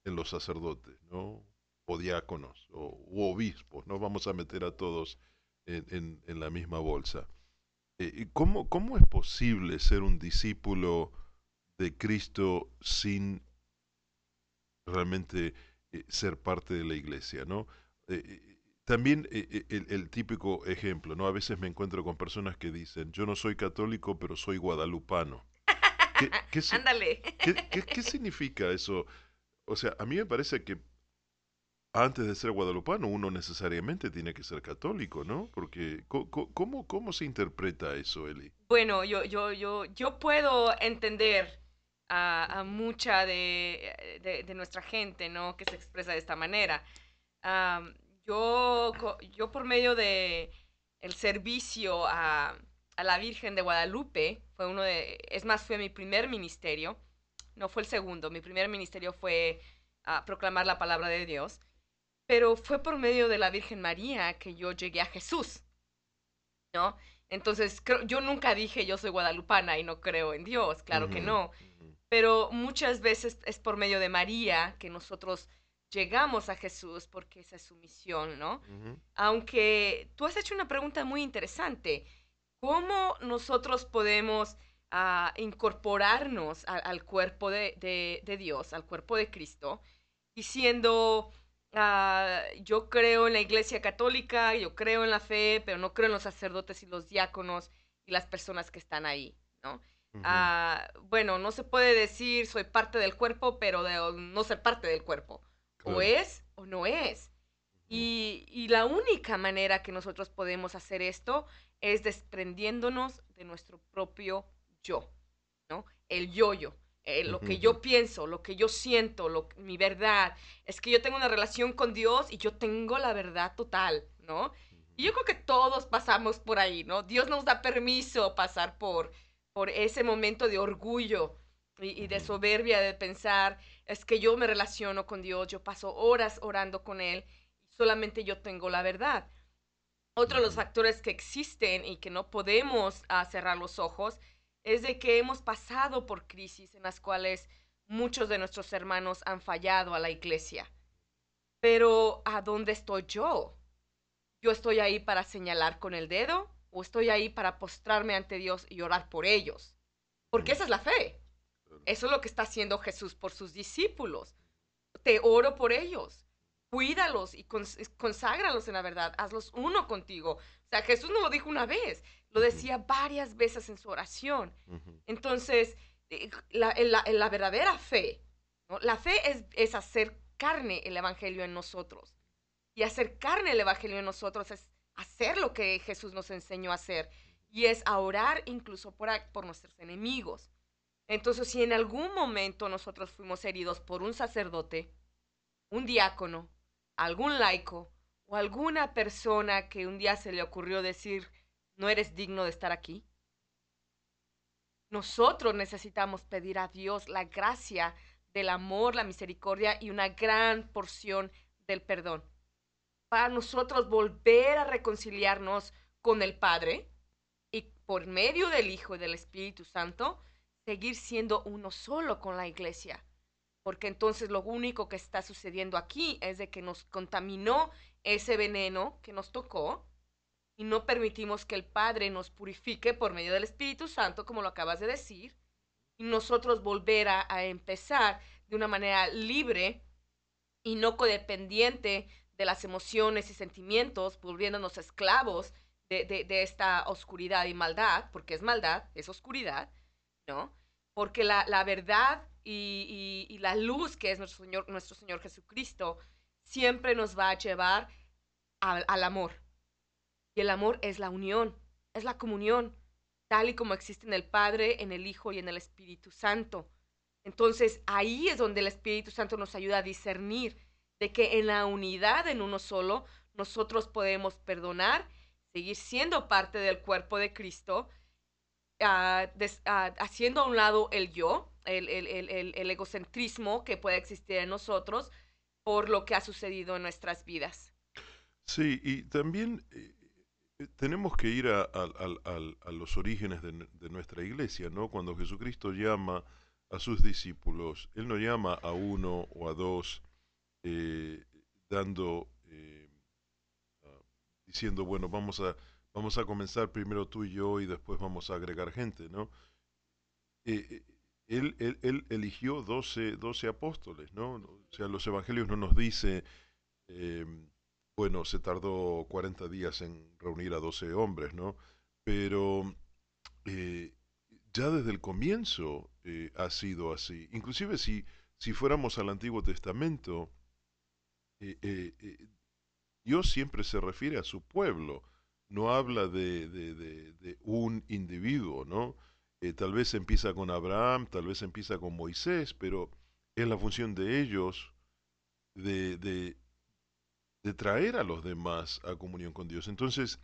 en los sacerdotes, ¿no? O diáconos, o obispos, no vamos a meter a todos en, la misma bolsa. Eh, ¿cómo, ¿Cómo es posible ser un discípulo de Cristo sin realmente eh, ser parte de la iglesia, ¿no? Eh, también el, típico ejemplo, ¿no? A veces me encuentro con personas que dicen, yo no soy católico, pero soy guadalupano. ¿Qué, qué, Ándale. ¿qué, qué significa eso? O sea, a mí me parece que antes de ser guadalupano uno necesariamente tiene que ser católico, ¿no? Porque ¿cómo, cómo se interpreta eso, Eli? Bueno, yo, yo, yo, yo puedo entender a, mucha de, nuestra gente, ¿no? Que se expresa de esta manera. yo, yo por medio de el servicio a, a la Virgen de Guadalupe, fue uno de, es más, fue mi primer ministerio, no fue el segundo, mi primer ministerio fue a proclamar la palabra de Dios pero fue por medio de la Virgen María que yo llegué a Jesús, ¿no? Entonces, yo nunca dije yo soy guadalupana y no creo en Dios, claro que no, pero muchas veces es por medio de María que nosotros llegamos a Jesús porque esa es su misión, ¿no? Aunque tú has hecho una pregunta muy interesante, ¿cómo nosotros podemos ah, incorporarnos al cuerpo de, de Dios, al cuerpo de Cristo, diciendo Ah, yo creo en la iglesia católica, yo creo en la fe, pero no creo en los sacerdotes y los diáconos y las personas que están ahí, ¿no? Ah, bueno, no se puede decir soy parte del cuerpo, pero de no ser parte del cuerpo. O es o no es. Y, y, la única manera que nosotros podemos hacer esto es desprendiéndonos de nuestro propio yo, ¿no? El yo-yo. Eh, lo que yo pienso, lo que yo siento, lo, mi verdad. Es que yo tengo una relación con Dios y yo tengo la verdad total, ¿no? Y yo creo que todos pasamos por ahí, ¿no? Dios nos da permiso pasar por, por ese momento de orgullo y, de soberbia, de pensar, es que yo me relaciono con Dios, yo paso horas orando con Él y solamente yo tengo la verdad. Otro de los factores que existen y que no podemos ah, cerrar los ojos es de que hemos pasado por crisis en las cuales muchos de nuestros hermanos han fallado a la iglesia. Pero ¿a dónde estoy yo? ¿Yo estoy ahí para señalar con el dedo o estoy ahí para postrarme ante Dios y orar por ellos? Porque esa es la fe. Eso es lo que está haciendo Jesús por sus discípulos. Te oro por ellos. Cuídalos y conságralos en la verdad. Hazlos uno contigo. O sea, Jesús no lo dijo una vez. Lo decía varias veces en su oración. Entonces, eh, la, la, verdadera fe, la fe es, es, hacer carne el Evangelio en nosotros. Y hacer carne el Evangelio en nosotros es hacer lo que Jesús nos enseñó a hacer. y es a orar incluso por, por nuestros enemigos. Entonces, si en algún momento nosotros fuimos heridos por un sacerdote, un diácono, algún laico o alguna persona que un día se le ocurrió decir, no eres digno de estar aquí, nosotros necesitamos pedir a Dios la gracia del amor, la misericordia y una gran porción del perdón. Para nosotros volver a reconciliarnos con el Padre y por medio del Hijo y del Espíritu Santo, seguir siendo uno solo con la iglesia. Porque entonces lo único que está sucediendo aquí es de que nos contaminó ese veneno que nos tocó y no permitimos que el Padre nos purifique por medio del Espíritu Santo, como lo acabas de decir, y nosotros volver a, empezar de una manera libre y no codependiente de las emociones y sentimientos, volviéndonos esclavos de, esta oscuridad y maldad, porque es maldad, es oscuridad, ¿no? Porque la, verdad y, la luz que es nuestro Señor, nuestro Señor Jesucristo siempre nos va a llevar al amor. Y el amor es la unión, es la comunión, tal y como existe en el Padre, en el Hijo y en el Espíritu Santo. Entonces ahí es donde el Espíritu Santo nos ayuda a discernir de que en la unidad en uno solo nosotros podemos perdonar seguir siendo parte del cuerpo de Cristo, ah, ah, haciendo a un lado el yo, el, egocentrismo que puede existir en nosotros por lo que ha sucedido en nuestras vidas. Sí, y también eh, tenemos que ir a, los orígenes de, nuestra iglesia, ¿no? Cuando Jesucristo llama a sus discípulos, Él no llama a uno o a dos eh, dando diciendo, bueno, vamos a, comenzar primero tú y yo y después vamos a agregar gente, ¿no? Eh, eh, él, eligió 12, 12, apóstoles, ¿no? O sea, los evangelios no nos dice, bueno, se tardó 40 días en reunir a 12 hombres, ¿no? Pero eh, ya desde el comienzo ha sido así. Inclusive si, si fuéramos al Antiguo Testamento, Dios siempre se refiere a su pueblo, no habla de, un individuo, ¿no? Eh, tal vez empieza con Abraham, tal vez empieza con Moisés, pero es la función de ellos de, de, traer a los demás a comunión con Dios. Entonces,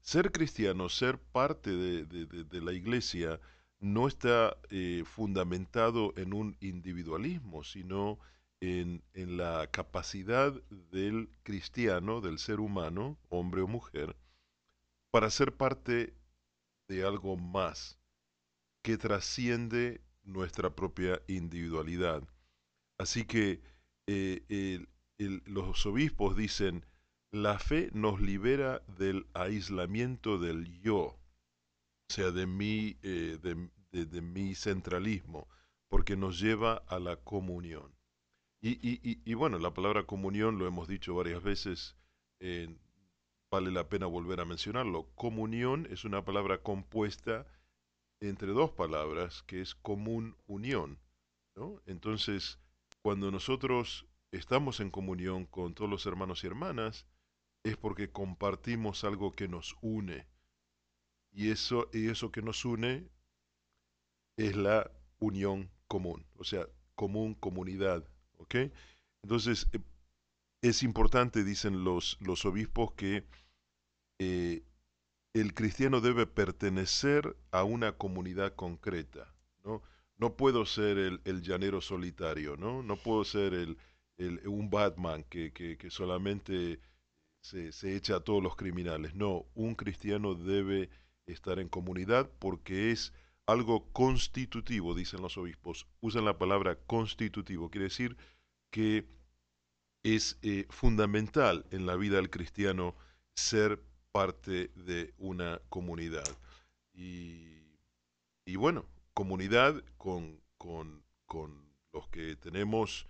ser cristiano, ser parte de, la iglesia, no está eh, fundamentado en un individualismo, sino en, la capacidad del cristiano, del ser humano, hombre o mujer, para ser parte de algo más que trasciende nuestra propia individualidad. Así que eh, los obispos dicen, la fe nos libera del aislamiento del yo, o sea, de mi, eh, de mi centralismo, porque nos lleva a la comunión. Y, bueno, la palabra comunión lo hemos dicho varias veces, eh, vale la pena volver a mencionarlo. Comunión es una palabra compuesta entre dos palabras, que es común unión. Entonces, cuando nosotros estamos en comunión con todos los hermanos y hermanas, es porque compartimos algo que nos une. Y eso, y eso que nos une es la unión común, o sea, común, comunidad, entonces, eh, es importante, dicen los, los obispos, que eh, el cristiano debe pertenecer a una comunidad concreta, ¿no? No puedo ser el, llanero solitario, ¿no? No puedo ser el, un Batman que, solamente se, se, echa a todos los criminales. No, un cristiano debe estar en comunidad porque es algo constitutivo, dicen los obispos. Usan la palabra constitutivo, quiere decir que es eh, fundamental en la vida del cristiano ser parte de una comunidad. Y, bueno, comunidad con, con, los que tenemos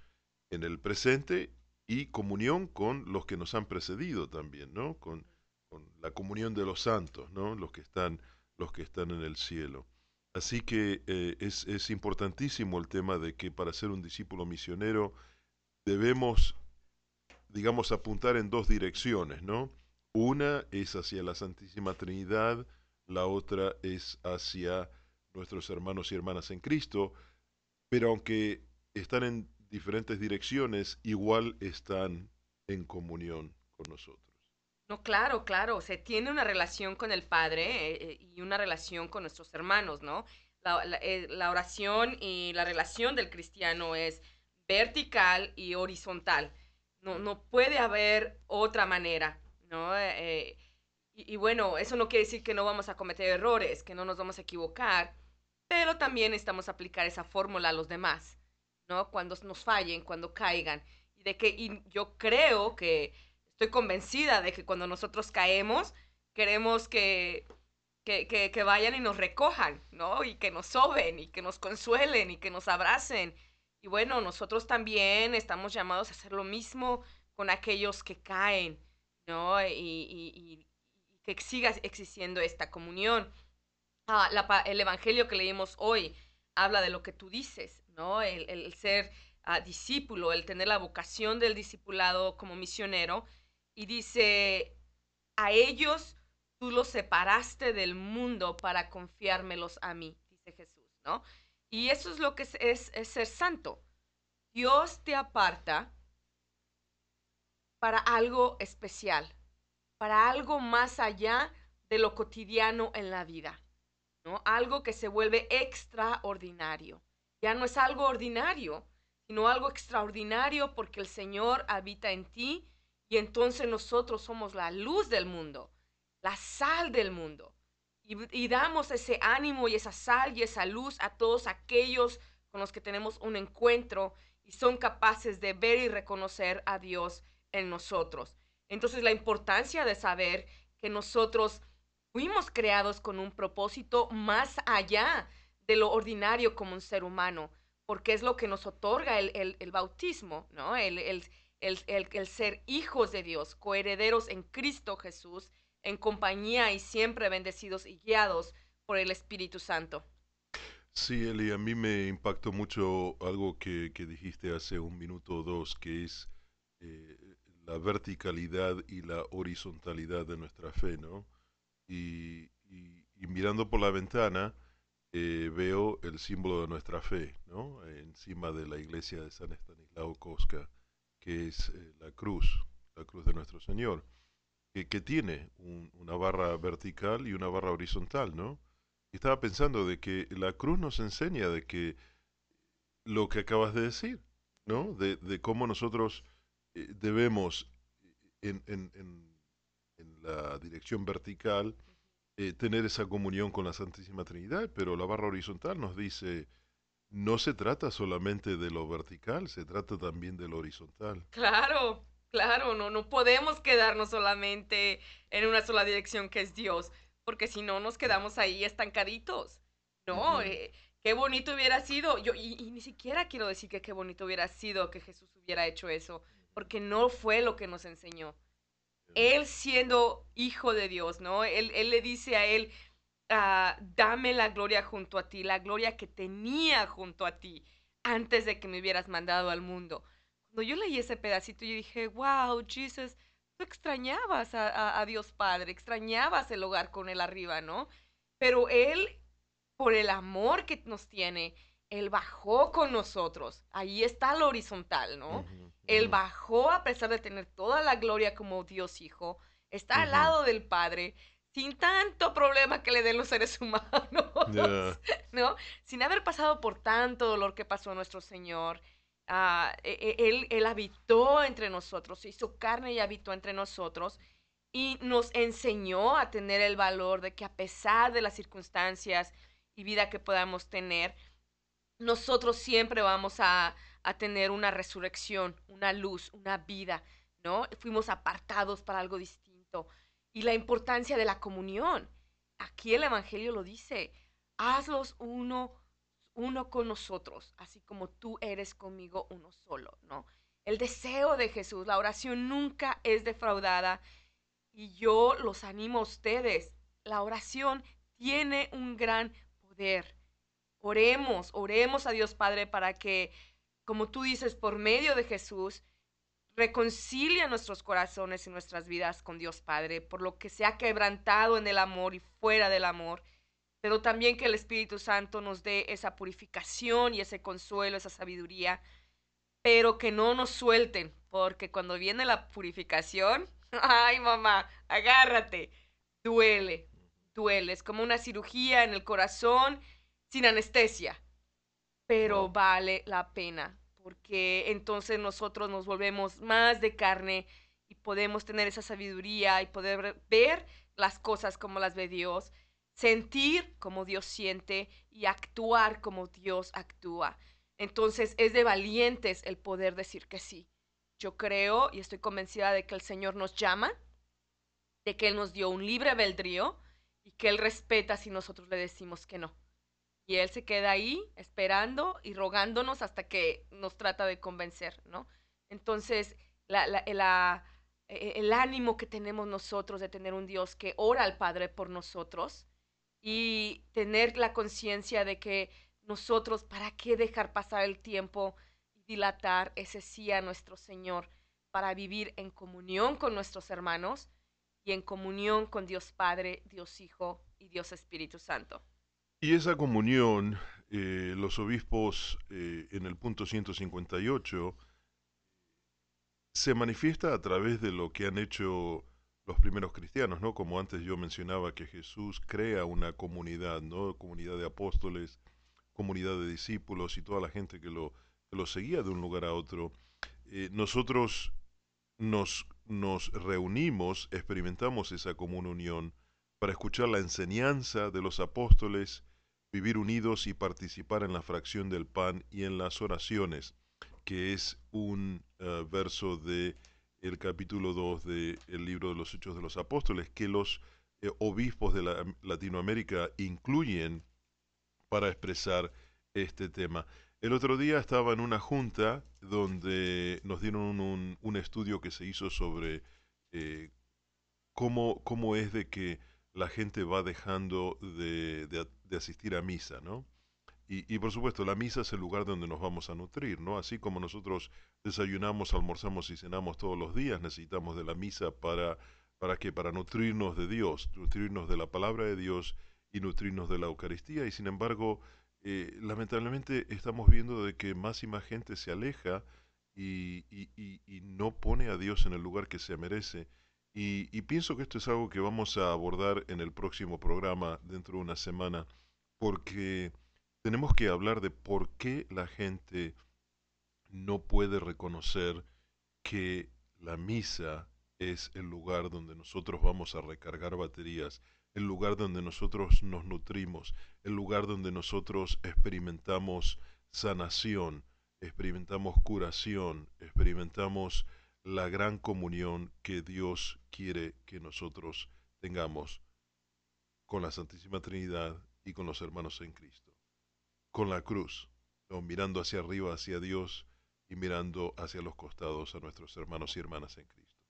en el presente y comunión con los que nos han precedido también, ¿no? Con, la comunión de los santos, ¿no? Los que están, los que están en el cielo. Así que eh, es, es importantísimo el tema de que para ser un discípulo misionero, debemos, digamos, apuntar en dos direcciones, ¿no? Una es hacia la Santísima Trinidad, la otra es hacia nuestros hermanos y hermanas en Cristo, pero aunque están en diferentes direcciones, igual están en comunión con nosotros. No, claro, claro, se tiene una relación con el Padre eh, eh, y una relación con nuestros hermanos, ¿no? Eh, la, oración y la relación del cristiano es vertical y horizontal. No, no puede haber otra manera, ¿no? y, bueno, eso no quiere decir que no vamos a cometer errores, que no nos vamos a equivocar, pero también necesitamos aplicar esa fórmula a los demás, ¿no? Cuando nos fallen, cuando caigan. Y de que y yo creo que estoy convencida de que cuando nosotros caemos, queremos que, que, vayan y nos recojan, ¿no? Y que nos soben y que nos consuelen y que nos abracen. Y bueno, nosotros también estamos llamados a hacer lo mismo con aquellos que caen, ¿no? Y, que siga existiendo esta comunión. Ah, el Evangelio que leímos hoy habla de lo que tú dices, ¿no? El, ser ah, discípulo, el tener la vocación del discipulado como misionero y dice, a ellos tú los separaste del mundo para confiármelos a mí, dice Jesús, ¿no? Y eso es lo que es, ser santo. Dios te aparta para algo especial, para algo más allá de lo cotidiano en la vida, ¿no? Algo que se vuelve extraordinario. Ya no es algo ordinario, sino algo extraordinario porque el Señor habita en ti y entonces nosotros somos la luz del mundo, la sal del mundo. Y, damos ese ánimo y esa sal y esa luz a todos aquellos con los que tenemos un encuentro y son capaces de ver y reconocer a Dios en nosotros. Entonces la importancia de saber que nosotros fuimos creados con un propósito más allá de lo ordinario como un ser humano, porque es lo que nos otorga el, bautismo, ¿no? el, el, ser hijos de Dios, coherederos en Cristo Jesús, en compañía y siempre bendecidos y guiados por el Espíritu Santo. Sí, Eli, a mí me impactó mucho algo que, dijiste hace un minuto o dos, que es eh, la verticalidad y la horizontalidad de nuestra fe, ¿no? Y, mirando por la ventana, eh, veo el símbolo de nuestra fe, ¿no? Encima de la iglesia de San Estanislao Cosca que es eh, la cruz, la cruz de nuestro Señor, que, tiene una barra vertical y una barra horizontal, ¿no? Estaba pensando de que la cruz nos enseña de que lo que acabas de decir, ¿no? De, de cómo nosotros eh, debemos en, en, en, la dirección vertical eh, tener esa comunión con la Santísima Trinidad, pero la barra horizontal nos dice no se trata solamente de lo vertical, se trata también de lo horizontal. Claro, claro, no, no podemos quedarnos solamente en una sola dirección que es Dios, porque si no nos quedamos ahí estancaditos. No, eh, qué bonito hubiera sido, yo, y, ni siquiera quiero decir que qué bonito hubiera sido que Jesús hubiera hecho eso, porque no fue lo que nos enseñó. Él siendo hijo de Dios, ¿no? Él, le dice a él, Ah, dame la gloria junto a ti, la gloria que tenía junto a ti antes de que me hubieras mandado al mundo. Cuando yo leí ese pedacito, yo dije, wow, Jesus, tú extrañabas a, a Dios Padre, extrañabas el hogar con Él arriba, ¿no? Pero Él, por el amor que nos tiene, Él bajó con nosotros. Ahí está lo horizontal, ¿no? Él bajó a pesar de tener toda la gloria como Dios Hijo. Está al lado del Padre sin tanto problema que le den los seres humanos, ¿no? Sin haber pasado por tanto dolor que pasó nuestro Señor. Ah, e, e, él, él habitó entre nosotros, hizo carne y habitó entre nosotros y nos enseñó a tener el valor de que a pesar de las circunstancias y vida que podamos tener, nosotros siempre vamos a, a tener una resurrección, una luz, una vida, ¿no? Fuimos apartados para algo distinto y la importancia de la comunión. Aquí el Evangelio lo dice, hazlos uno, uno con nosotros, así como tú eres conmigo uno solo, ¿no? El deseo de Jesús, la oración nunca es defraudada y yo los animo a ustedes. La oración tiene un gran poder. Oremos, oremos a Dios Padre para que, como tú dices, por medio de Jesús, reconcilia nuestros corazones y nuestras vidas con Dios Padre, por lo que se ha quebrantado en el amor y fuera del amor, pero también que el Espíritu Santo nos dé esa purificación y ese consuelo, esa sabiduría, pero que no nos suelten, porque cuando viene la purificación, ay mamá, agárrate, duele, duele, es como una cirugía en el corazón sin anestesia, pero vale la pena, porque entonces nosotros nos volvemos más de carne y podemos tener esa sabiduría y poder ver las cosas como las ve Dios, sentir como Dios siente y actuar como Dios actúa. Entonces es de valientes el poder decir que sí. Yo creo y estoy convencida de que el Señor nos llama, de que Él nos dio un libre albedrío y que Él respeta si nosotros le decimos que no. Y Él se queda ahí esperando y rogándonos hasta que nos trata de convencer, ¿no? Entonces, la, e, el ánimo que tenemos nosotros de tener un Dios que ora al Padre por nosotros y tener la conciencia de que nosotros, ¿para qué dejar pasar el tiempo y dilatar ese sí a nuestro Señor para vivir en comunión con nuestros hermanos y en comunión con Dios Padre, Dios Hijo y Dios Espíritu Santo? Y esa comunión, eh, los obispos eh, en el punto 158 se manifiesta a través de lo que han hecho los primeros cristianos, ¿no? Como antes yo mencionaba que Jesús crea una comunidad, ¿no? Comunidad de apóstoles, comunidad de discípulos y toda la gente que lo, lo seguía de un lugar a otro. Eh, nosotros nos, nos reunimos, experimentamos esa común unión para escuchar la enseñanza de los apóstoles, vivir unidos y participar en la fracción del pan y en las oraciones, que es un eh, verso de el capítulo 2 del libro de los Hechos de los Apóstoles, que los eh, obispos de la, Latinoamérica incluyen para expresar este tema. El otro día estaba en una junta donde nos dieron un, estudio que se hizo sobre eh, cómo, cómo es de que la gente va dejando de, asistir a misa, ¿no? Y, por supuesto, la misa es el lugar donde nos vamos a nutrir, ¿no? Así como nosotros desayunamos, almorzamos y cenamos todos los días, necesitamos de la misa para, ¿para qué? Para nutrirnos de Dios, nutrirnos de la palabra de Dios y nutrirnos de la Eucaristía. Y sin embargo, eh, lamentablemente estamos viendo de que más y más gente se aleja y, y no pone a Dios en el lugar que se merece. Y, pienso que esto es algo que vamos a abordar en el próximo programa dentro de una semana, porque tenemos que hablar de por qué la gente no puede reconocer que la misa es el lugar donde nosotros vamos a recargar baterías, el lugar donde nosotros nos nutrimos, el lugar donde nosotros experimentamos sanación, experimentamos curación, experimentamos la gran comunión que Dios quiere que nosotros tengamos con la Santísima Trinidad y con los hermanos en Cristo. Con la cruz, mirando hacia arriba, hacia Dios y mirando hacia los costados a nuestros hermanos y hermanas en Cristo.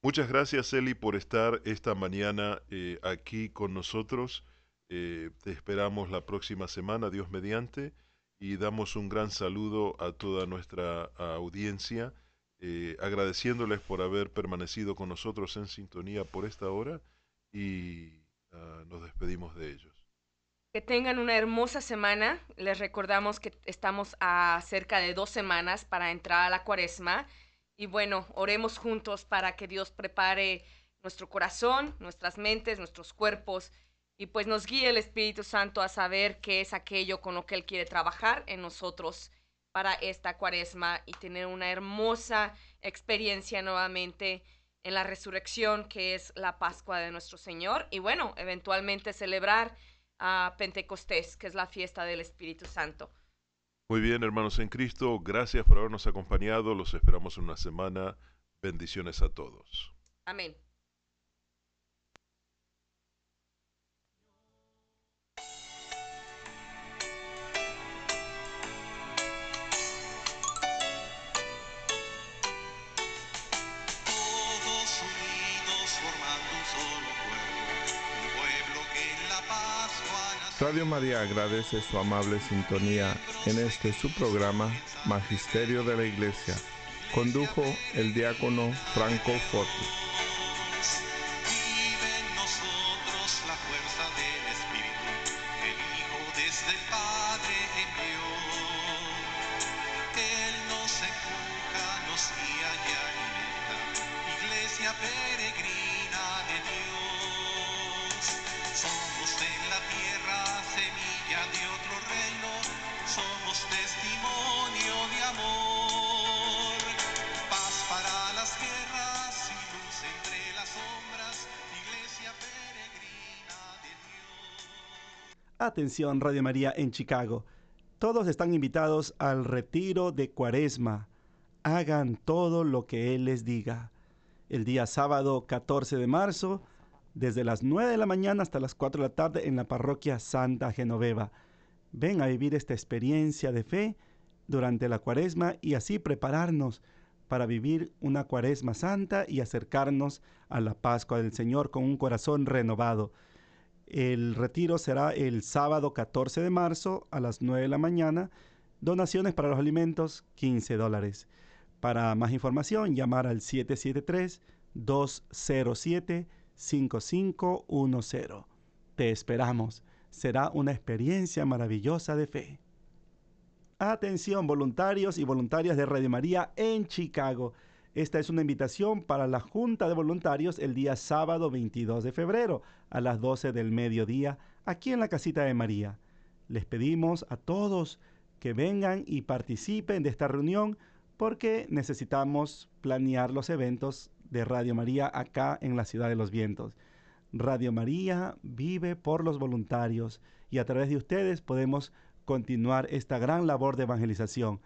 Muchas gracias, Eli, por estar esta mañana eh, aquí con nosotros. Eh, te esperamos la próxima semana, Dios mediante, y damos un gran saludo a toda nuestra audiencia eh, agradeciéndoles por haber permanecido con nosotros en sintonía por esta hora y ah, nos despedimos de ellos. Que tengan una hermosa semana. Les recordamos que estamos a cerca de dos semanas para entrar a la cuaresma. Y bueno, oremos juntos para que Dios prepare nuestro corazón, nuestras mentes, nuestros cuerpos y pues nos guíe el Espíritu Santo a saber qué es aquello con lo que Él quiere trabajar en nosotros para esta cuaresma y tener una hermosa experiencia nuevamente en la resurrección que es la Pascua de nuestro Señor y bueno, eventualmente celebrar a Pentecostés, que es la fiesta del Espíritu Santo. Muy bien, hermanos en Cristo, gracias por habernos acompañado, los esperamos en una semana. Bendiciones a todos. Amén. Radio María agradece su amable sintonía en este su programa Magisterio de la Iglesia Condujo el diácono Franco Forti. Atención Radio María en Chicago. Todos están invitados al retiro de Cuaresma. Hagan todo lo que Él les diga. El día sábado 14 de marzo, desde las 9 de la mañana hasta las 4 de la tarde en la parroquia Santa Genoveva. Ven a vivir esta experiencia de fe durante la Cuaresma y así prepararnos para vivir una Cuaresma santa y acercarnos a la Pascua del Señor con un corazón renovado. El retiro será el sábado 14 de marzo a las 9 de la mañana. Donaciones para los alimentos, 15 dólares. Para más información, llamar al 773-207-5510. Te esperamos. Será una experiencia maravillosa de fe. Atención voluntarios y voluntarias de Radio María en Chicago. Esta es una invitación para la Junta de Voluntarios el día sábado 22 de febrero a las 12 del mediodía aquí en la casita de María. Les pedimos a todos que vengan y participen de esta reunión porque necesitamos planear los eventos de Radio María acá en la ciudad de los vientos. Radio María vive por los voluntarios y a través de ustedes podemos continuar esta gran labor de evangelización.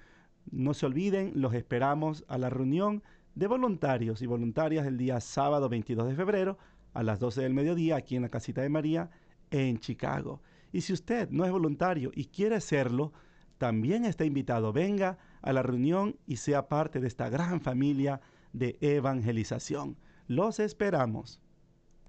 No se olviden, los esperamos a la reunión de voluntarios y voluntarias el día sábado 22 de febrero a las 12 del mediodía aquí en la casita de María en Chicago. Y si usted no es voluntario y quiere serlo, también está invitado. Venga a la reunión y sea parte de esta gran familia de evangelización. Los esperamos.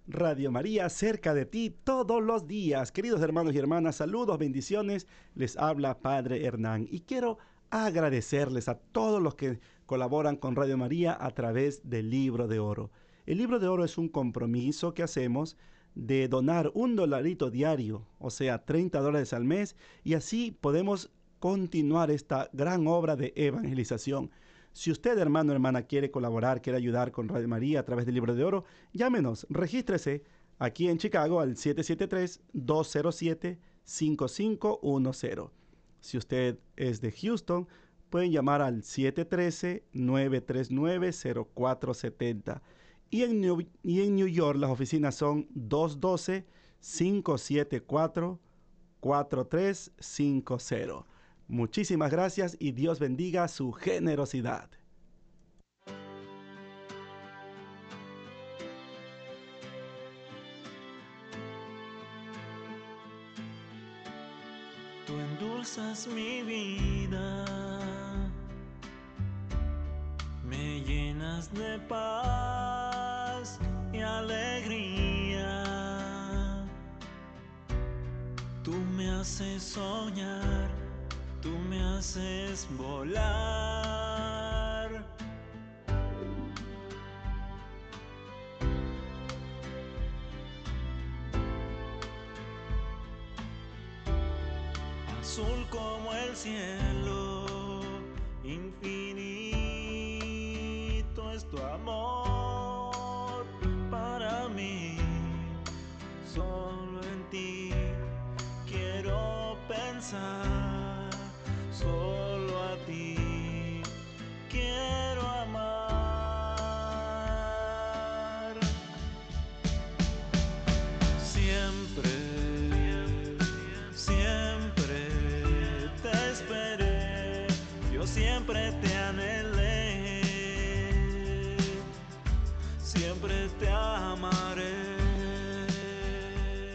Radio María cerca de ti todos los días. Queridos hermanos y hermanas, saludos, bendiciones. Les habla Padre Hernán y quiero agradecerles a todos los que colaboran con Radio María a través del libro de oro. El libro de oro es un compromiso que hacemos de donar un dolarito diario, o sea, 30 dólares al mes, y así podemos continuar esta gran obra de evangelización. Si usted, hermano o hermana, quiere colaborar, quiere ayudar con Radio María a través del libro de oro, llámenos, regístrese aquí en Chicago al 773-207-5510. Si usted es de Houston, pueden llamar al 713-939-0470. Y en, New, y en New York las oficinas son 212-574-4350. Muchísimas gracias y Dios bendiga su generosidad. Tú endulzas mi vida, llenas de paz y alegría. Tú me haces soñar, tú me haces volar. azul como el cielo, infinito es tu amor para mí, solo en ti quiero pensar,